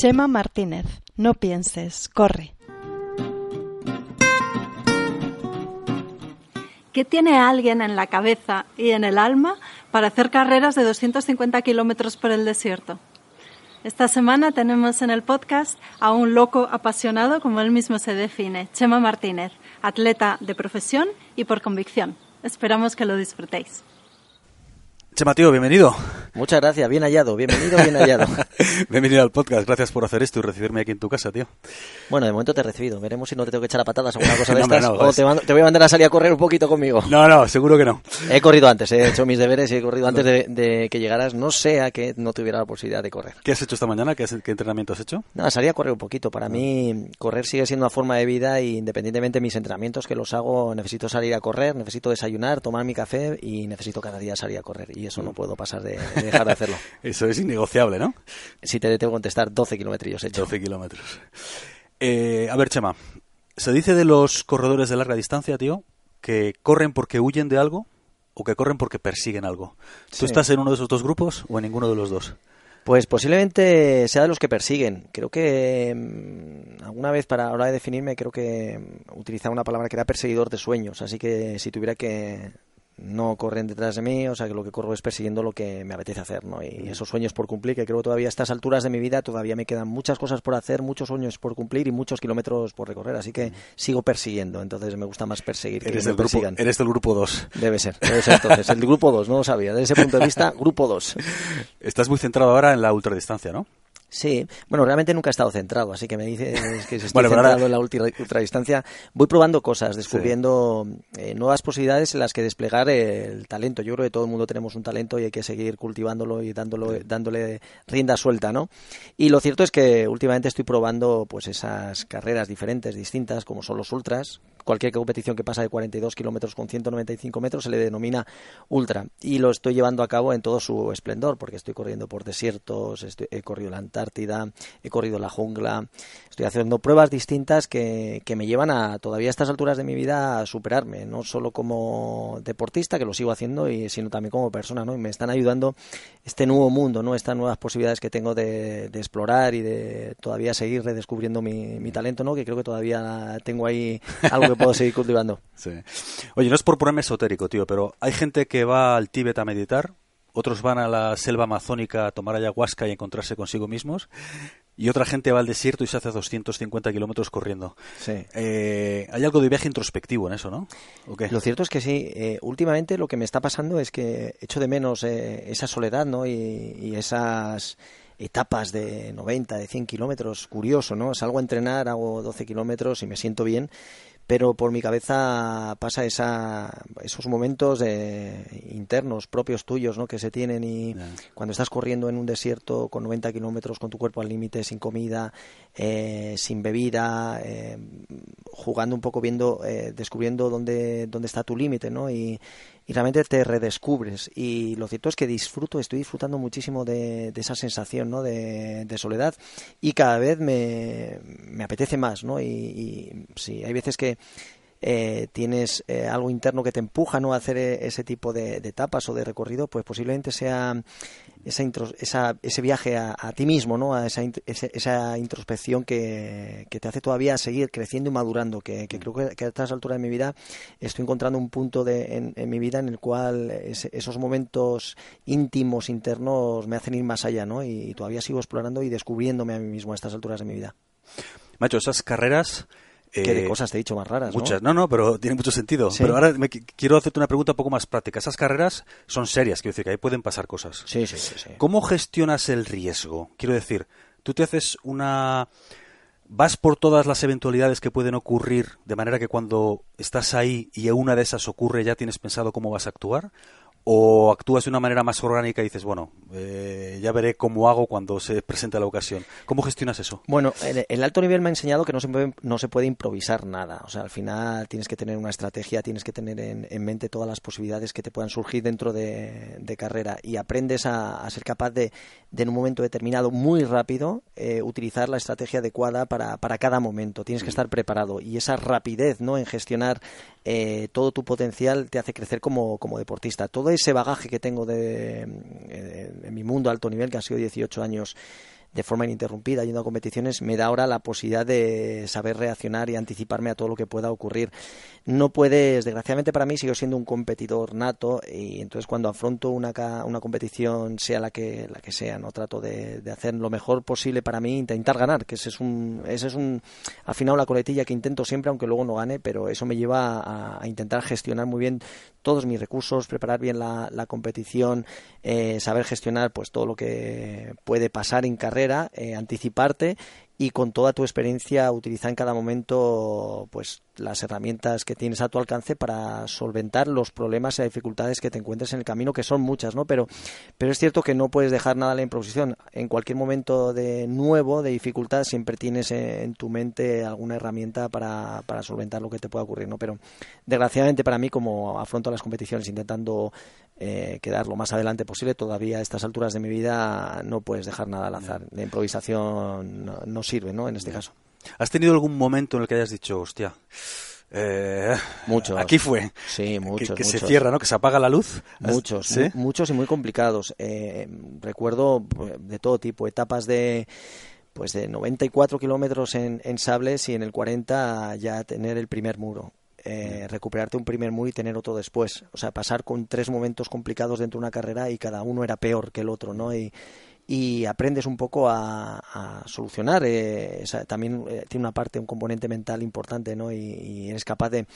Chema Martínez, no pienses, corre. ¿Qué tiene alguien en la cabeza y en el alma para hacer carreras de 250 kilómetros por el desierto? Esta semana tenemos en el podcast a un loco apasionado, como él mismo se define, Chema Martínez, atleta de profesión y por convicción. Esperamos que lo disfrutéis. Chema, tío, bienvenido. Muchas gracias, bien hallado, bienvenido, bien hallado. bienvenido al podcast, gracias por hacer esto y recibirme aquí en tu casa, tío. Bueno, de momento te he recibido, veremos si no te tengo que echar a patadas o alguna cosa de estas, o te, voy a mandar a salir a correr un poquito conmigo. No, no, seguro que no. He corrido antes, he hecho mis deberes y he corrido antes de, que llegaras, no sea que no tuviera la posibilidad de correr. ¿Qué has hecho esta mañana? ¿Qué, entrenamiento has hecho? No, salí a correr un poquito, para mí correr sigue siendo una forma de vida y independientemente de mis entrenamientos que los hago, necesito salir a correr, necesito desayunar, tomar mi café y necesito cada día salir a correr y eso no puedo pasar de, dejar de hacerlo. Eso es innegociable, ¿no? Si te tengo que contestar, 12 kilómetros hecho. 12 kilómetros. Eh, a ver, Chema, se dice de los corredores de larga distancia, tío, que corren porque huyen de algo o que corren porque persiguen algo. ¿Tú estás en uno de esos dos grupos o en ninguno de los dos? Pues posiblemente sea de los que persiguen. Creo que mm, alguna vez para hora de definirme creo que mm, utilizaba una palabra que era perseguidor de sueños. Así que si tuviera que no corren detrás de mí, o sea que lo que corro es persiguiendo lo que me apetece hacer, ¿no? Y esos sueños por cumplir, que creo que todavía a estas alturas de mi vida todavía me quedan muchas cosas por hacer, muchos sueños por cumplir y muchos kilómetros por recorrer, así que sigo persiguiendo, entonces me gusta más perseguir que eres me persigan. eres del grupo 2. Debe ser, debe ser entonces, el grupo 2, no lo sabía, desde ese punto de vista, grupo 2. Estás muy centrado ahora en la ultradistancia, ¿no? Sí, bueno, realmente nunca he estado centrado, así que me dices que si estoy centrado en la ultradistancia. Voy probando cosas, descubriendo eh, nuevas posibilidades en las que desplegar el talento. Yo creo que todo el mundo tenemos un talento y hay que seguir cultivándolo y dándolo, dándole rienda suelta, ¿no? Y lo cierto es que últimamente estoy probando pues esas carreras diferentes, distintas, como son los ultras, cualquier competición que pasa de 42 kilómetros con 195 metros se le denomina ultra y lo estoy llevando a cabo en todo su esplendor porque estoy corriendo por desiertos, he corrido la Antártida, he corrido la jungla, estoy haciendo pruebas distintas que, que me llevan a todavía a estas alturas de mi vida a superarme, no solo como deportista que lo sigo haciendo y sino también como persona, ¿no? Y me están ayudando este nuevo mundo, ¿no? Estas nuevas posibilidades que tengo de, de explorar y de todavía seguir redescubriendo mi, mi talento, ¿no? Que creo que todavía tengo ahí algo que puedo seguir cultivando. Sí. Oye, no es por ponerme esotérico, tío, pero hay gente que va al Tíbet a meditar, otros van a la selva amazónica a tomar ayahuasca y encontrarse consigo mismos, y otra gente va al desierto y se hace 250 kilómetros corriendo. Sí. Eh, hay algo de viaje introspectivo en eso, ¿no? Lo cierto es que sí. Eh, últimamente lo que me está pasando es que echo de menos eh, esa soledad, ¿no? Y, y esas etapas de 90, de 100 kilómetros, curioso, ¿no? Salgo a entrenar, hago 12 kilómetros y me siento bien, pero por mi cabeza pasa esa, esos momentos internos propios tuyos ¿no? que se tienen y cuando estás corriendo en un desierto con 90 kilómetros con tu cuerpo al límite, sin comida, eh, sin bebida, eh, jugando un poco, viendo, eh, descubriendo dónde, dónde está tu límite ¿no? y, y realmente te redescubres. Y lo cierto es que disfruto, estoy disfrutando muchísimo de, esa sensación ¿no? de, soledad y cada vez me, me apetece más. ¿no? Y, y sí, hay veces que eh, tienes eh, algo interno que te empuja ¿no? a hacer eh, ese tipo de, etapas o de recorrido, pues posiblemente sea esa, ese viaje a, ti mismo, ¿no? a esa, esa introspección que, te hace todavía seguir creciendo y madurando, que, creo que, a estas alturas de mi vida estoy encontrando un punto de, en, mi vida en el cual esos momentos íntimos, internos, me hacen ir más allá ¿no? y, todavía sigo explorando y descubriéndome a mí mismo a estas alturas de mi vida. Macho, esas carreras ¿Qué de eh, cosas te he dicho más raras? Muchas, no, no, pero tiene mucho sentido. Pero ahora me, quiero hacerte una pregunta un poco más práctica. Esas carreras son serias, quiero decir que ahí pueden pasar cosas. Sí, sí, sí. sí. ¿Cómo gestionas el riesgo? Quiero decir, tú te haces una... ¿Vas por todas las eventualidades que pueden ocurrir de manera que cuando estás ahí y una de esas ocurre ya tienes pensado cómo vas a actuar? O actúas de una manera más orgánica y dices, bueno, eh, ya veré cómo hago cuando se presente la ocasión. ¿Cómo gestionas eso? Bueno, el, alto nivel me ha enseñado que no se, puede, no se puede improvisar nada. O sea, al final tienes que tener una estrategia, tienes que tener en, mente todas las posibilidades que te puedan surgir dentro de, carrera y aprendes a, ser capaz de, en un momento determinado, muy rápido, eh, utilizar la estrategia adecuada para, para cada momento. Tienes que estar preparado y esa rapidez ¿no? en gestionar eh, todo tu potencial te hace crecer como, como deportista. Todo ese bagaje que tengo de, en mi mundo alto nivel, que han sido 18 años de forma ininterrumpida yendo a competiciones, me da ahora la posibilidad de saber reaccionar y anticiparme a todo lo que pueda ocurrir. No puedes, desgraciadamente para mí, sigo siendo un competidor nato y entonces cuando afronto una, una competición, sea la que, la que sea, no trato de, hacer lo mejor posible para mí, intentar ganar, que ese es un, ese es un, al final la coletilla que intento siempre, aunque luego no gane, pero eso me lleva a intentar gestionar muy bien todos mis recursos, preparar bien la, la competición, eh, saber gestionar pues todo lo que puede pasar en carrera, eh, anticiparte y con toda tu experiencia utilizar en cada momento pues las herramientas que tienes a tu alcance para solventar los problemas y dificultades que te encuentres en el camino que son muchas no pero pero es cierto que no puedes dejar nada a la improvisación en cualquier momento de nuevo de dificultad siempre tienes en tu mente alguna herramienta para, para solventar lo que te pueda ocurrir no pero desgraciadamente para mí como afronto las competiciones intentando eh, quedar lo más adelante posible. Todavía a estas alturas de mi vida no puedes dejar nada al azar. La improvisación no, sirve, ¿no? En este caso. ¿Has tenido algún momento en el que hayas dicho, hostia, eh, muchos. Aquí fue. Sí, muchos. Que, se cierra, ¿no? Que se apaga la luz. Muchos, muchos y muy complicados. Eh, recuerdo pues, de todo tipo, etapas de pues de 94 kilómetros en, en sables y en el 40 ya tener el primer muro. Eh, recuperarte un primer muro y tener otro después. O sea, pasar con tres momentos complicados dentro de una carrera y cada uno era peor que el otro, ¿no? Y, y aprendes un poco a, solucionar. Eh, también eh, tiene una parte, un componente mental importante, ¿no? Y, eres capaz de,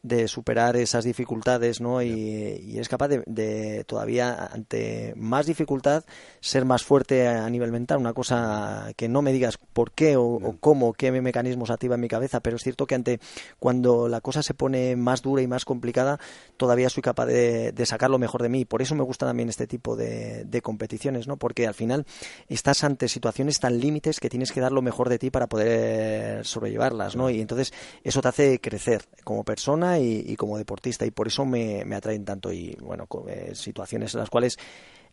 de, superar esas dificultades, ¿no? Y, eres capaz de, todavía, ante más dificultad, ser más fuerte a, nivel mental. Una cosa que no me digas por qué o, cómo, qué mecanismos activa en mi cabeza, pero es cierto que ante cuando la cosa se pone más dura y más complicada, todavía soy capaz de, de sacar lo mejor de mí. Por eso me gusta también este tipo de, de competiciones, ¿no? Porque al final estás ante situaciones tan límites que tienes que dar lo mejor de ti para poder sobrellevarlas, ¿no? Y entonces eso te hace crecer como persona y, como deportista y por eso me, me atraen tanto y bueno, eh, situaciones en las cuales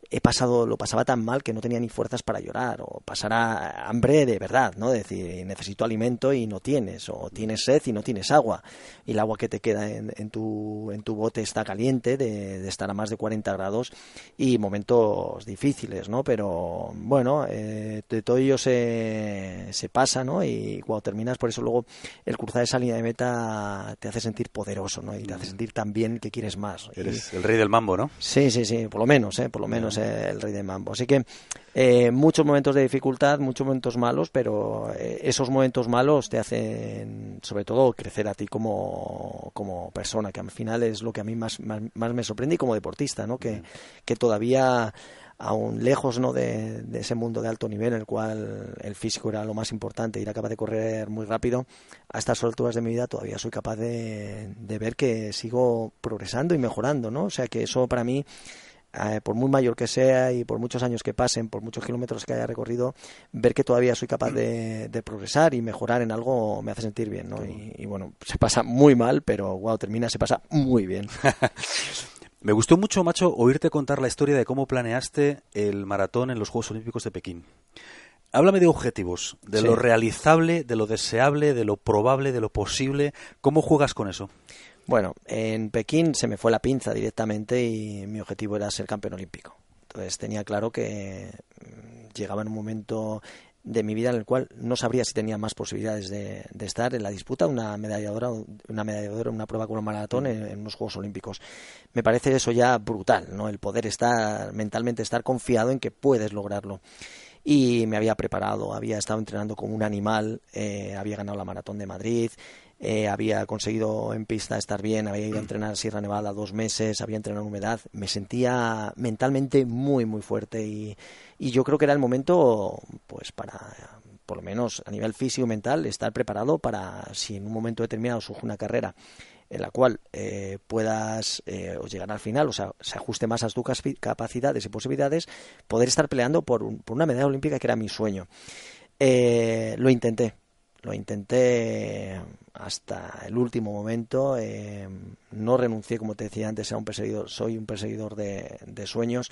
he pasado, lo pasaba tan mal que no tenía ni fuerzas para llorar, o pasará hambre de verdad, ¿no? decir, necesito alimento y no tienes, o tienes sed y no tienes agua, y el agua que te queda en, en tu, en tu bote está caliente, de, estar a más de 40 grados, y momentos difíciles, ¿no? Pero bueno, eh, de todo ello se, se pasa, ¿no? Y cuando terminas, por eso luego el cruzar esa línea de meta te hace sentir poderoso, ¿no? Y te hace sentir tan bien que quieres más. Eres el rey del mambo, ¿no? Sí, sí, sí, por lo menos, ¿eh? Por lo menos el rey de mambo. Así que eh, muchos momentos de dificultad, muchos momentos malos, pero eh, esos momentos malos te hacen, sobre todo, crecer a ti como, como persona, que al final es lo que a mí más, más, me sorprende y como deportista, ¿no? Que, que todavía aún lejos ¿no? De, ese mundo de alto nivel en el cual el físico era lo más importante y era capaz de correr muy rápido, a estas alturas de mi vida todavía soy capaz de, de ver que sigo progresando y mejorando, ¿no? O sea que eso para mí eh, por muy mayor que sea y por muchos años que pasen, por muchos kilómetros que haya recorrido, ver que todavía soy capaz de, progresar y mejorar en algo me hace sentir bien, ¿no? Y, bueno, se pasa muy mal, pero wow, termina, se pasa muy bien. me gustó mucho, macho, oírte contar la historia de cómo planeaste el maratón en los Juegos Olímpicos de Pekín. Háblame de objetivos, de lo realizable, de lo deseable, de lo probable, de lo posible. ¿Cómo juegas con eso? Bueno, en Pekín se me fue la pinza directamente y mi objetivo era ser campeón olímpico. Entonces tenía claro que mm, llegaba en un momento de mi vida en el cual no sabría si tenía más posibilidades de, estar en la disputa una medalla una medalla una prueba con un maratón en, en, unos Juegos Olímpicos. Me parece eso ya brutal, ¿no? El poder estar mentalmente estar confiado en que puedes lograrlo. Y me había preparado, había estado entrenando como un animal, eh, había ganado la maratón de Madrid, eh, había conseguido en pista estar bien, había ido a entrenar a Sierra Nevada dos meses, había entrenado en humedad, me sentía mentalmente muy, muy fuerte y, yo creo que era el momento, pues, para, por lo menos a nivel físico mental, estar preparado para, si en un momento determinado surge una carrera en la cual eh, puedas eh, llegar al final, o sea, se ajuste más a tus capacidades y posibilidades, poder estar peleando por, por una medalla olímpica que era mi sueño. Eh, lo intenté, lo intenté hasta el último momento. Eh, no renuncié, como te decía antes, un perseguidor, soy un perseguidor de, sueños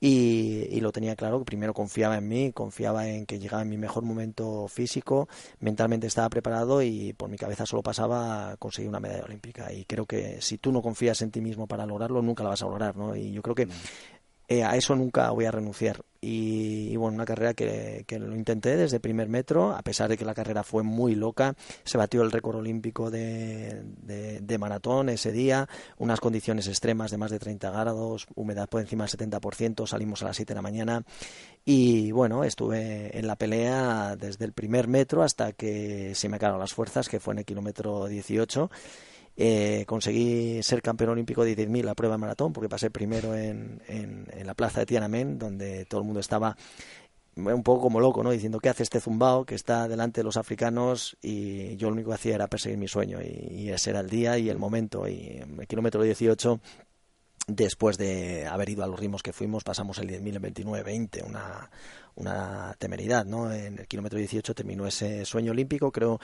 y, lo tenía claro. Primero confiaba en mí, confiaba en que llegaba mi mejor momento físico, mentalmente estaba preparado y por mi cabeza solo pasaba conseguir una medalla olímpica. Y creo que si tú no confías en ti mismo para lograrlo, nunca la vas a lograr. ¿no? Y yo creo que eh, a eso nunca voy a renunciar. Y, bueno, una carrera que, lo intenté desde el primer metro, a pesar de que la carrera fue muy loca. Se batió el récord olímpico de, de, maratón ese día, unas condiciones extremas de más de 30 grados, humedad por encima del 70%, salimos a las 7 de la mañana. Y bueno, estuve en la pelea desde el primer metro hasta que se me acabaron las fuerzas, que fue en el kilómetro 18 eh, conseguí ser campeón olímpico de 10.000 la prueba de maratón porque pasé primero en, en, la plaza de Tiananmen donde todo el mundo estaba un poco como loco, ¿no? Diciendo, ¿qué hace este zumbao que está delante de los africanos? Y yo lo único que hacía era perseguir mi sueño y, ese era el día y el momento. Y el kilómetro 18 después de haber ido a los ritmos que fuimos, pasamos el 10.000 en 29-20, una, una temeridad, ¿no? En el kilómetro 18 terminó ese sueño olímpico, creo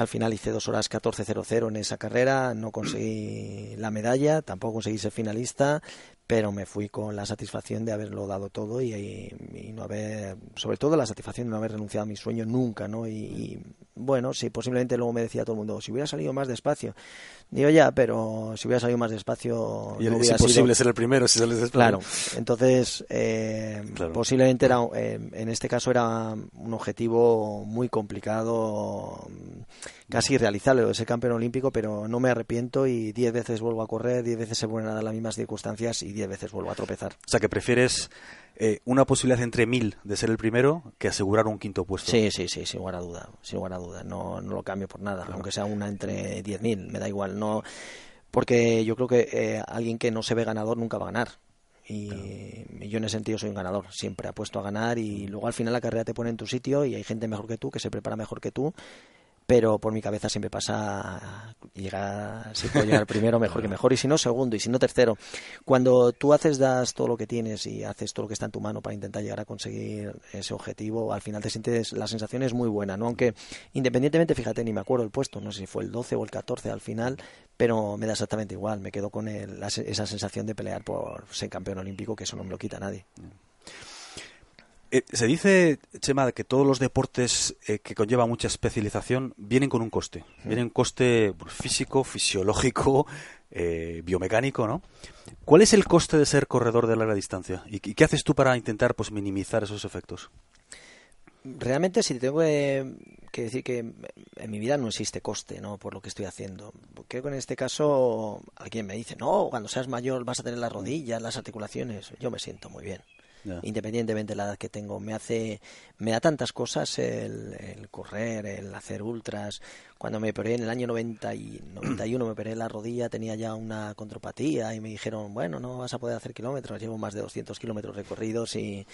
al final hice dos horas 14.00 en esa carrera, no conseguí la medalla, tampoco conseguí ser finalista, pero me fui con la satisfacción de haberlo dado todo y, no haber, sobre todo la satisfacción de no haber renunciado a mi sueño nunca, ¿no? Y, bueno, sí, posiblemente luego me decía todo el mundo, si hubiera salido más despacio, digo ya, pero si hubiera salido más despacio... Y es imposible ser el primero si sales despacio. Claro, entonces eh, posiblemente era, eh, en este caso era un objetivo muy complicado casi irrealizable ese campeón olímpico, pero no me arrepiento y diez veces vuelvo a correr, diez veces se vuelven a dar las mismas circunstancias y diez veces vuelvo a tropezar. O sea, que prefieres eh, una posibilidad entre mil de ser el primero que asegurar un quinto puesto. Sí, sí, sí, sin lugar a duda, sin lugar a duda. No, no lo cambio por nada, aunque sea una entre diez mil, me da igual. No, porque yo creo que eh, alguien que no se ve ganador nunca va a ganar. Y, yo en ese sentido soy un ganador, siempre apuesto a ganar y luego al final la carrera te pone en tu sitio y hay gente mejor que tú que se prepara mejor que tú pero por mi cabeza siempre pasa llegar, si puedo llegar primero, mejor que mejor, y si no, segundo, y si no, tercero. Cuando tú haces, das todo lo que tienes y haces todo lo que está en tu mano para intentar llegar a conseguir ese objetivo, al final te sientes, la sensación es muy buena, ¿no? Aunque independientemente, fíjate, ni me acuerdo el puesto, no sé si fue el 12 o el 14 al final, pero me da exactamente igual, me quedo con esa sensación de pelear por ser campeón olímpico, que eso no me lo quita nadie. Eh, se dice, Chema, que todos los deportes eh, que conllevan mucha especialización vienen con un coste. Vienen un coste pues, físico, fisiológico, eh, biomecánico, ¿no? ¿Cuál es el coste de ser corredor de larga distancia? ¿Y, qué haces tú para intentar pues, minimizar esos efectos? Realmente, si tengo que, decir que en mi vida no existe coste, ¿no? Por lo que estoy haciendo. Creo que en este caso alguien me dice, no, cuando seas mayor vas a tener las rodillas, las articulaciones. Yo me siento muy bien independientemente de la edad que tengo. Me hace, me da tantas cosas el, correr, el hacer ultras. Cuando me operé en el año 90 y 91 me operé la rodilla, tenía ya una contropatía y me dijeron, bueno, no vas a poder hacer kilómetros, llevo más de 200 kilómetros recorridos y,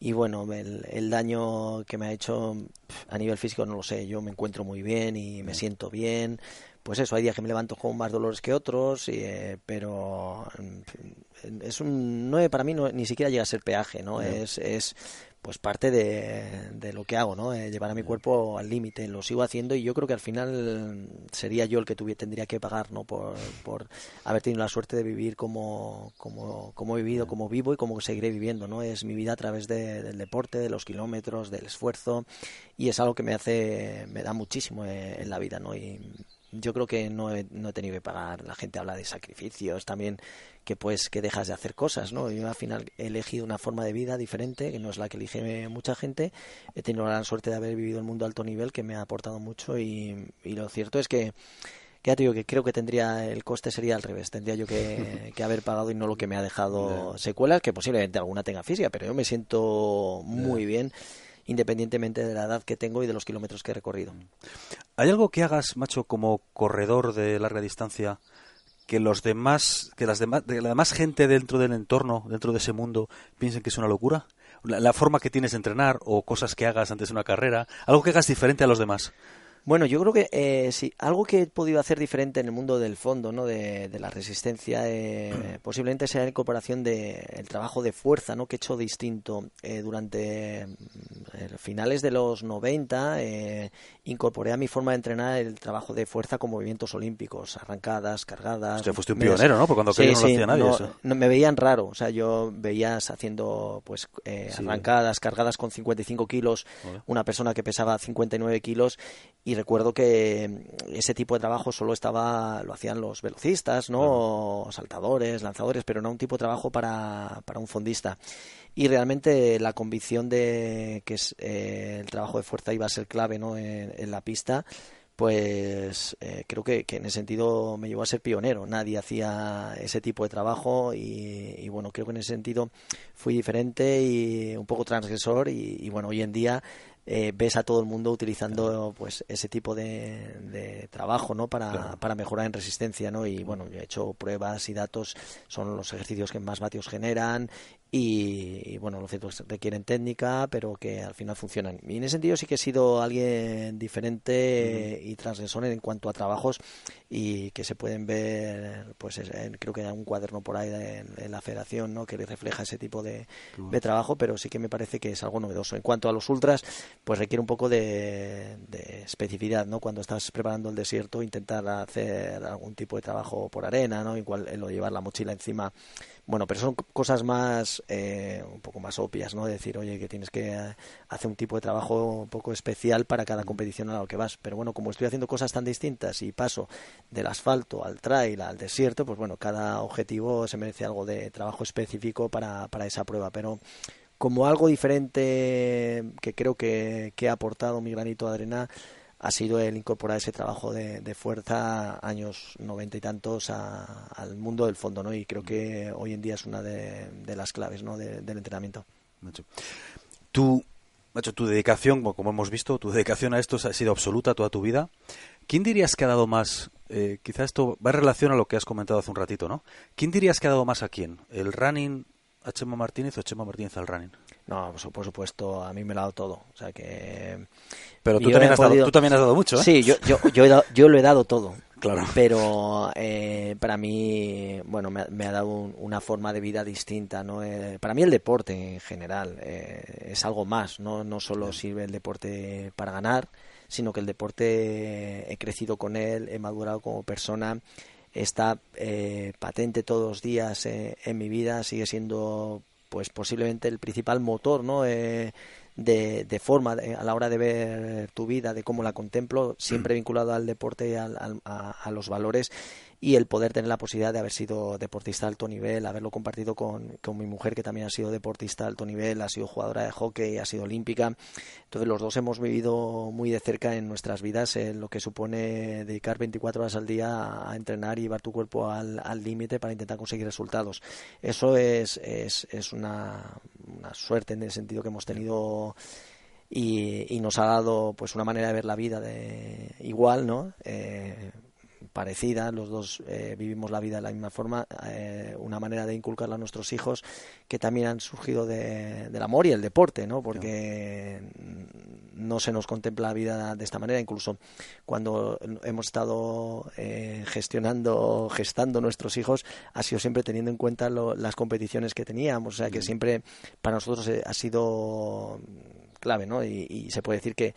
y bueno, el, el, daño que me ha hecho a nivel físico no lo sé, yo me encuentro muy bien y me siento bien, pues eso, hay días que me levanto con más dolores que otros, eh, pero es un, no para mí no, ni siquiera llega a ser peaje, ¿no? Es, es pues parte de, de, lo que hago, ¿no? Eh, llevar a mi cuerpo al límite, lo sigo haciendo y yo creo que al final sería yo el que tuviera, tendría que pagar, ¿no? Por, por haber tenido la suerte de vivir como, como, como he vivido, como vivo y como seguiré viviendo, ¿no? Es mi vida a través del deporte, de los kilómetros, del esfuerzo y es algo que me hace, me da muchísimo eh, en la vida, ¿no? Y yo creo que no he, no he tenido que pagar. La gente habla de sacrificios también, que pues que dejas de hacer cosas, ¿no? Yo al final he elegido una forma de vida diferente, que no es la que elige mucha gente. He tenido la suerte de haber vivido el mundo a alto nivel, que me ha aportado mucho y, y lo cierto es que ya te digo que creo que tendría el coste sería al revés tendría yo que, que haber pagado y no lo que me ha dejado secuelas que posiblemente alguna tenga física pero yo me siento muy bien independientemente de la edad que tengo y de los kilómetros que he recorrido. ¿Hay algo que hagas, macho, como corredor de larga distancia que los demás, que las demás, la demás gente dentro del entorno, dentro de ese mundo, piensen que es una locura? La, forma que tienes de entrenar o cosas que hagas antes de una carrera, algo que hagas diferente a los demás. Bueno, yo creo que eh, sí, algo que he podido hacer diferente en el mundo del fondo, ¿no? de, la resistencia, eh, posiblemente sea la incorporación del trabajo de fuerza, ¿no? que he hecho distinto eh, durante finales de los 90. incorporé a mi forma de entrenar el trabajo de fuerza con movimientos olímpicos, arrancadas, cargadas. Usted fuiste un pionero, ¿no? Porque cuando sí, no lo hacía nadie. eso. No, me veían raro, o sea, yo veías haciendo pues arrancadas, cargadas con 55 kilos, una persona que pesaba 59 kilos y recuerdo que mm, ese tipo de trabajo solo estaba lo hacían los velocistas no saltadores lanzadores pero no un tipo de trabajo para, para un fondista y realmente la convicción de que es, eh, el trabajo de fuerza iba a ser clave ¿no? en, la pista pues eh, creo que, en ese sentido me llevó a ser pionero. Nadie hacía ese tipo de trabajo y, bueno, creo que en ese sentido fui diferente y un poco transgresor y bueno, hoy en día eh, ves a todo el mundo utilizando pues ese tipo de, trabajo no para, para, mejorar en resistencia no y bueno yo he hecho pruebas y datos son los ejercicios que más vatios generan y, bueno lo cierto es que requieren técnica pero que al final funcionan. Y en ese sentido sí que he sido alguien diferente y transgresor en cuanto a trabajos y que se pueden ver pues creo que hay un cuaderno por ahí en, la federación no que refleja ese tipo de, de trabajo pero sí que me parece que es algo novedoso en cuanto a los ultras pues requiere un poco de, especificidad, ¿no? Cuando estás preparando el desierto, intentar hacer algún tipo de trabajo por arena, ¿no? Igual lo llevar la mochila encima bueno, pero son cosas más, eh, un poco más obvias, ¿no? Decir, oye, que tienes que hacer un tipo de trabajo un poco especial para cada competición a la que vas. Pero bueno, como estoy haciendo cosas tan distintas y paso del asfalto al trail, al desierto, pues bueno, cada objetivo se merece algo de trabajo específico para, para esa prueba. Pero como algo diferente que creo que, ha aportado mi granito de arena ha sido el incorporar ese trabajo de, fuerza años noventa y tantos al mundo del fondo, ¿no? Y creo que hoy en día es una de, las claves, ¿no? del entrenamiento. Tu, tu dedicación, como hemos visto, tu dedicación a esto ha sido absoluta toda tu vida. ¿Quién dirías que ha dado más? Eh, quizá esto va en relación a lo que has comentado hace un ratito, ¿no? ¿Quién dirías que ha dado más a quién? ¿El running a Chema Martínez o Chema Martínez al running? No, por supuesto, a mí me lo ha dado todo. O sea que. Pero tú, también has, dado, tú también has dado mucho, ¿eh? Sí, yo, yo, yo, yo lo he dado todo. Claro. Pero eh, para mí, bueno, me, ha dado una forma de vida distinta, ¿no? Eh, para mí el deporte en general eh, es algo más, ¿no? No solo sirve el deporte para ganar, sino que el deporte he crecido con él, he madurado como persona está eh, patente todos los días eh, en mi vida, sigue siendo pues posiblemente el principal motor ¿no? Eh, de, de, forma a la hora de ver tu vida, de cómo la contemplo, siempre vinculado al deporte y a, a, los valores y el poder tener la posibilidad de haber sido deportista de alto nivel, haberlo compartido con, con, mi mujer que también ha sido deportista de alto nivel, ha sido jugadora de hockey, ha sido olímpica. Entonces los dos hemos vivido muy de cerca en nuestras vidas lo que supone dedicar 24 horas al día a entrenar y llevar tu cuerpo al límite para intentar conseguir resultados. Eso es, es, es una, una suerte en el sentido que hemos tenido y, y, nos ha dado pues una manera de ver la vida de igual, ¿no? Eh, parecida, los dos eh, vivimos la vida de la misma forma, eh, una manera de inculcarla a nuestros hijos que también han surgido de, del amor y el deporte, ¿no? Porque no se nos contempla la vida de esta manera, incluso cuando hemos estado eh, gestionando, gestando nuestros hijos, ha sido siempre teniendo en cuenta las competiciones que teníamos, o sea que mm. siempre para nosotros ha sido clave, ¿no? y se puede decir que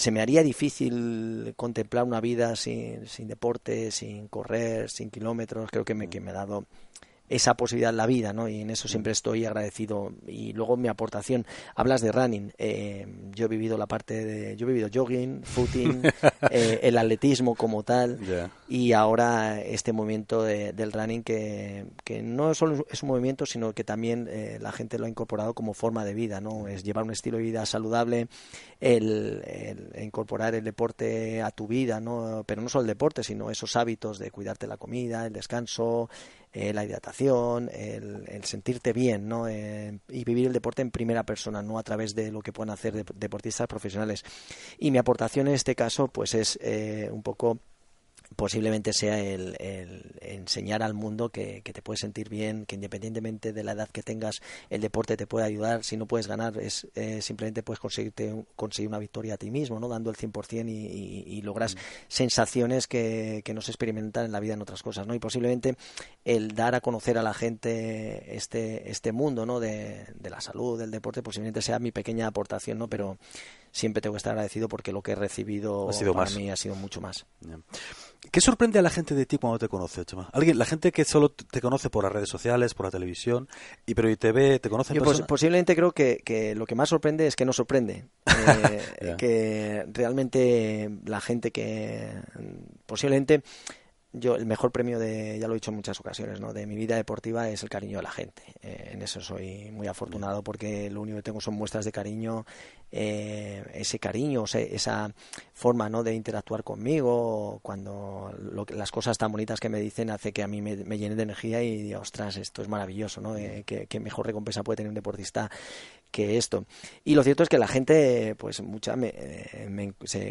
se me haría difícil contemplar una vida sin, sin deporte, sin correr, sin kilómetros. Creo que me, que me ha dado esa posibilidad en la vida, ¿no? Y en eso siempre estoy agradecido. Y luego mi aportación, hablas de running. Eh, yo he vivido la parte de, yo he vivido jogging, footing, eh, el atletismo como tal, y ahora este movimiento del running que, que no solo es un movimiento, sino que también eh, la gente lo ha incorporado como forma de vida, ¿no? Es llevar un estilo de vida saludable, el, el incorporar el deporte a tu vida, ¿no? Pero no solo el deporte, sino esos hábitos de cuidarte la comida, el descanso, eh, la hidratación, el, sentirte bien, ¿no? Eh, y vivir el deporte en primera persona, no a través de lo que puedan hacer deportistas profesionales. Y mi aportación en este caso, pues es eh, un poco posiblemente sea el, enseñar al mundo que, te puedes sentir bien, que independientemente de la edad que tengas, el deporte te puede ayudar. Si no puedes ganar, es simplemente puedes conseguirte conseguir una victoria a ti mismo, ¿no? Dando el 100% y, y, y logras mm. sensaciones que, que no se experimentan en la vida en otras cosas, ¿no? Y posiblemente el dar a conocer a la gente este, este mundo, ¿no? De, de la salud, del deporte, posiblemente sea mi pequeña aportación, ¿no? Pero siempre tengo que estar agradecido porque lo que he recibido ha sido para mí ha sido mucho más. ¿Qué sorprende a la gente de ti cuando te conoce, Chema? Alguien, la gente que solo te conoce por las redes sociales, por la televisión, y pero y te ve, te conoce en posiblemente creo que, que, lo que más sorprende es que no sorprende. Eh, que realmente la gente que posiblemente yo el mejor premio de, ya lo he dicho en muchas ocasiones, ¿no? de mi vida deportiva es el cariño de la gente. Eh, en eso soy muy afortunado porque lo único que tengo son muestras de cariño, eh, ese cariño, esa forma ¿no? de interactuar conmigo, cuando las cosas tan bonitas que me dicen hace que a mí me, me llene de energía y digo, ostras, esto es maravilloso, ¿no? Eh, ¿qué, mejor recompensa puede tener un deportista que esto. Y lo cierto es que la gente, pues mucha, me,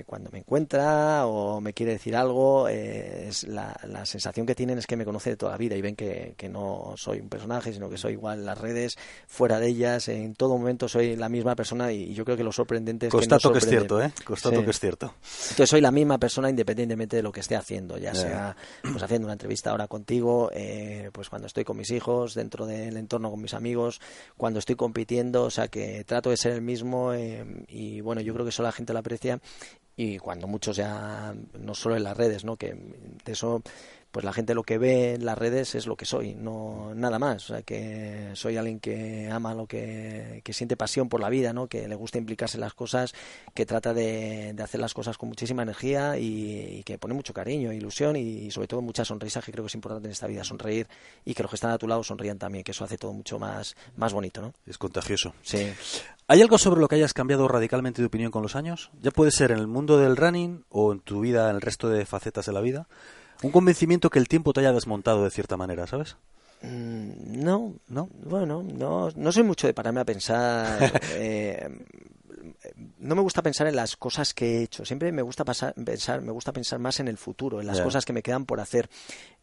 cuando me encuentra o me quiere decir algo, es la, la, sensación que tienen es que me conoce de toda la vida y ven que, que, no soy un personaje, sino que soy igual en las redes, fuera de ellas, en todo momento soy la misma persona y, yo creo que lo sorprendente es Constato que, es cierto, ¿eh? Constato que es cierto. Entonces soy la misma persona independientemente de lo que esté haciendo, ya sea pues haciendo una entrevista ahora contigo, eh, pues cuando estoy con mis hijos, dentro del entorno con mis amigos, cuando estoy compitiendo, o sea que trato de ser el mismo eh, y bueno, yo creo que eso la gente lo aprecia y cuando muchos ya, no solo en las redes, ¿no? que de eso pues la gente lo que ve en las redes es lo que soy, no nada más. O sea, que soy alguien que ama lo que, que siente pasión por la vida, ¿no? que le gusta implicarse en las cosas, que trata de, de hacer las cosas con muchísima energía y, que pone mucho cariño, ilusión y, sobre todo mucha sonrisa, que creo que es importante en esta vida, sonreír y que los que están a tu lado sonrían también, que eso hace todo mucho más, más bonito. ¿no? Es contagioso. Sí. ¿Hay algo sobre lo que hayas cambiado radicalmente de opinión con los años? Ya puede ser en el mundo del running o en tu vida, en el resto de facetas de la vida. Un convencimiento que el tiempo te haya desmontado de cierta manera, ¿sabes? Mm, no, no, bueno, no, no soy mucho de pararme a pensar. Eh, no me gusta pensar en las cosas que he hecho. Siempre me gusta pasar, pensar, me gusta pensar más en el futuro, en las cosas que me quedan por hacer.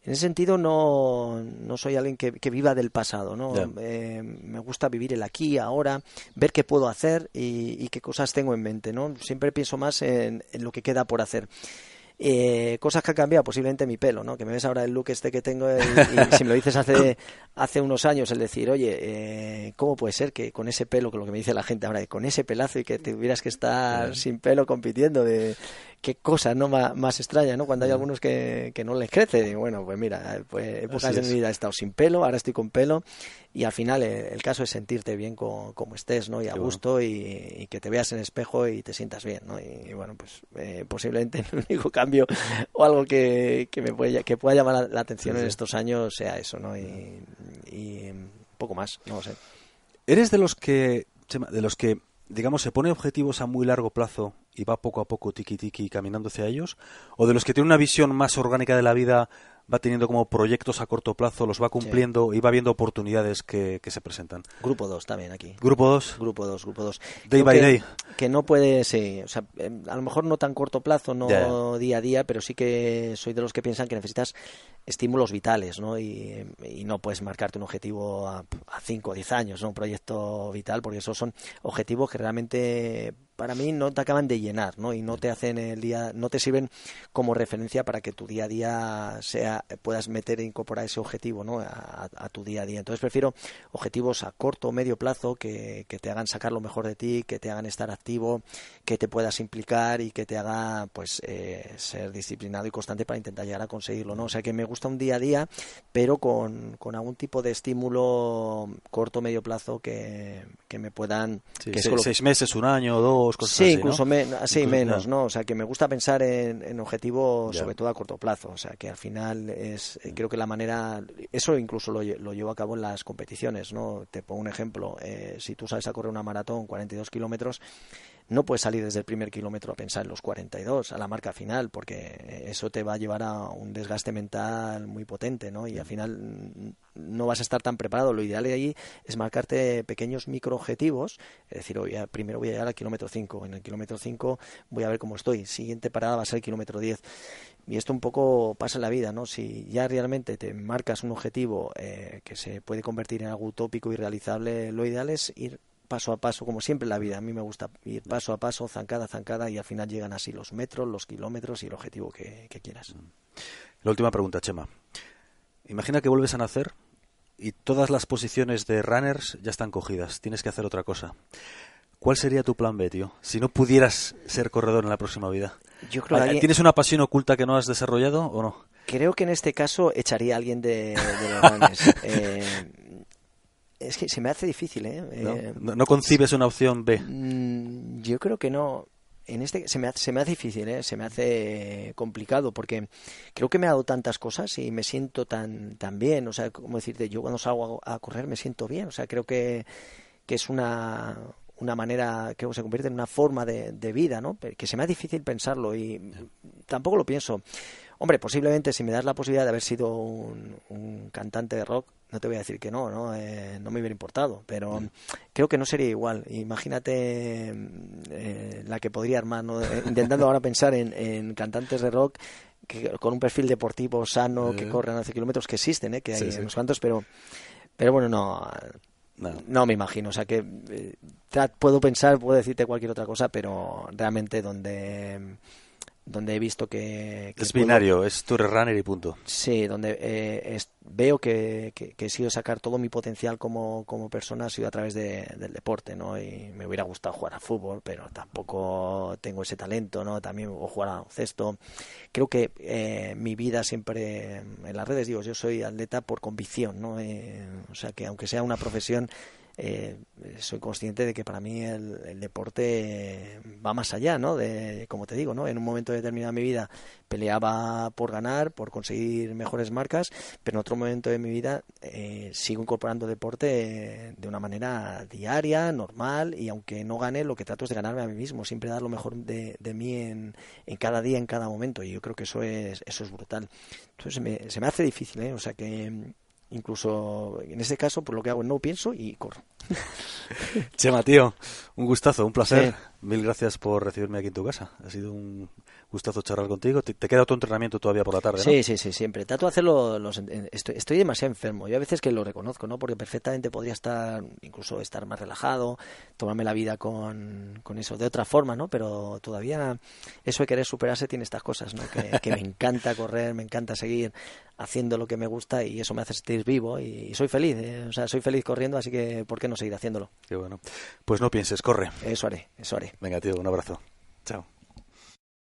En ese sentido no, no soy alguien que, viva del pasado, ¿no? Eh, me gusta vivir el aquí, ahora, ver qué puedo hacer y, qué cosas tengo en mente, ¿no? Siempre pienso más en lo que queda por hacer. Eh, cosas que han cambiado, posiblemente mi pelo, ¿no? Que me ves ahora el look este que tengo y, si me lo dices hace, hace unos años, el decir, oye, eh, ¿cómo puede ser que con ese pelo, que lo que me dice la gente ahora, con ese pelazo y que tuvieras que estar sin pelo compitiendo, de qué cosa, ¿no? Más, extraña, ¿no? Cuando hay algunos que, que no les crece, bueno, pues mira, pues épocas de mi vida he estado sin pelo, ahora estoy con pelo y al final eh, el, caso es sentirte bien como estés, ¿no? Y a gusto y, que te veas en espejo y te sientas bien, ¿no? Y, bueno, pues eh, posiblemente el único cambio o algo que, que me puede, que pueda llamar la, atención en estos años sea eso, ¿no? Y, y poco más, no lo sé. ¿Eres de los que, de los que digamos, se pone objetivos a muy largo plazo y va poco a poco tiki tiki caminando hacia ellos? ¿O de los que tienen una visión más orgánica de la vida va teniendo como proyectos a corto plazo, los va cumpliendo y va viendo oportunidades que, se presentan. Grupo 2 también aquí. Grupo 2. Grupo 2, grupo 2. Day by day. Que no puede, sí, o sea, em, a lo mejor no tan corto plazo, no día a día, pero sí que soy de los que piensan que necesitas estímulos vitales, ¿no? Y, no puedes marcarte un objetivo a 5 o 10 años, ¿no? Un proyecto vital, porque esos son objetivos que realmente para mí no te acaban de llenar, ¿no? Y no te hacen el día, no te sirven como referencia para que tu día a día sea, puedas meter e incorporar ese objetivo, ¿no? A, tu día a día. Entonces prefiero objetivos a corto o medio plazo que, que, te hagan sacar lo mejor de ti, que te hagan estar activo, que te puedas implicar y que te haga, pues, eh, ser disciplinado y constante para intentar llegar a conseguirlo, ¿no? O sea que me gusta un día a día, pero con, con algún tipo de estímulo corto o medio plazo que, que me puedan... que seis, meses, un año, dos sí, incluso menos, ¿no? O sea, que me gusta pensar en, objetivos sobre todo a corto plazo. O sea, que al final es, eh, creo que la manera, eso incluso lo, lo, llevo a cabo en las competiciones, ¿no? Te pongo un ejemplo, eh, si tú sabes a correr una maratón, 42 kilómetros, no puedes salir desde el primer kilómetro a pensar en los 42, a la marca final, porque eso te va a llevar a un desgaste mental muy potente, ¿no? Y al final no vas a estar tan preparado. Lo ideal de ahí es marcarte pequeños microobjetivos, es decir, primero voy a llegar al kilómetro 5. En el kilómetro 5 voy a ver cómo estoy. Siguiente parada va a ser el kilómetro 10. Y esto un poco pasa en la vida, ¿no? Si ya realmente te marcas un objetivo eh, que se puede convertir en algo utópico y realizable, lo ideal es ir paso a paso, como siempre en la vida. A mí me gusta ir paso a paso, zancada a zancada, y al final llegan así los metros, los kilómetros y el objetivo que, que quieras. La última pregunta, Chema. Imagina que vuelves a nacer y todas las posiciones de runners ya están cogidas. Tienes que hacer otra cosa. ¿Cuál sería tu plan B, tío? Si no pudieras ser corredor en la próxima vida. Yo creo que ¿Tienes una pasión oculta que no has desarrollado o no? Creo que en este caso echaría a alguien de, de los runners. eh, es que se me hace difícil, ¿eh? ¿No? Eh, ¿No, no concibes una opción B? Mm, Yo creo que no. En este se me hace, se me hace difícil, ¿eh? se me hace complicado porque creo que me ha dado tantas cosas y me siento tan tan bien, o sea, como decirte, yo cuando salgo a, a correr me siento bien, o sea, creo que, que es una una manera que se convierte en una forma de, de vida, ¿no? Que se me hace difícil pensarlo y tampoco lo pienso. Hombre, posiblemente si me das la posibilidad de haber sido un, un cantante de rock, no te voy a decir que no, ¿no? Eh, no me hubiera importado, pero creo que no sería igual. Imagínate eh, la que podría armar, ¿no? Eh, Intentando ahora pensar en, en cantantes de rock que, con un perfil deportivo sano, que Eh. corren 11 kilómetros, que existen, ¿eh? Que hay Sí, unos cuantos, pero, pero bueno, no, No. no me imagino. O sea que eh, puedo pensar, puedo decirte cualquier otra cosa, pero realmente donde donde he visto que, que Es puedo- binario, es tour runner y punto. Sí, donde eh, es- veo que, que, que he sido sacar todo mi potencial como, como persona ha sido a través de- del deporte, ¿no? Y me hubiera gustado jugar a fútbol, pero tampoco tengo ese talento, ¿no? También o jugar a cesto. Creo que eh, mi vida siempre, en las redes digo, yo soy atleta por convicción, ¿no? Eh, o sea que aunque sea una profesión, eh, soy consciente de que para mí el, deporte va más allá, ¿no? De, como te digo, ¿no? En un momento determinado de mi vida peleaba por ganar, por conseguir mejores marcas, pero en otro momento de mi vida eh, sigo incorporando deporte de una manera diaria, normal, y aunque no gane, lo que trato es de ganarme a mí mismo, siempre dar lo mejor de, de mí en, en cada día, en cada momento, y yo creo que eso es, eso es brutal. Entonces se me, se me hace difícil, ¿eh? O sea que incluso en ese caso, pues lo que hago no pienso y corro. Chema, tío, un gustazo, un placer. Sí. Mil gracias por recibirme aquí en tu casa. Ha sido un gustazo charlar contigo. Te, te queda tu entrenamiento todavía por la tarde, ¿no? Sí, sí, sí, siempre. Trato de hacerlo. Los, estoy, estoy demasiado enfermo. Yo a veces que lo reconozco, ¿no? Porque perfectamente podría estar, incluso estar más relajado, tomarme la vida con, con eso de otra forma, ¿no? Pero todavía eso de querer superarse tiene estas cosas, ¿no? Que, que me encanta correr, me encanta seguir haciendo lo que me gusta y eso me hace sentir vivo y, soy feliz. ¿eh? O sea, soy feliz corriendo, así que ¿por qué no seguir haciéndolo? Qué bueno. Pues no pienses, corre. Eso haré, eso haré. Venga, tío, un abrazo. Chao.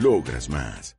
Logras más.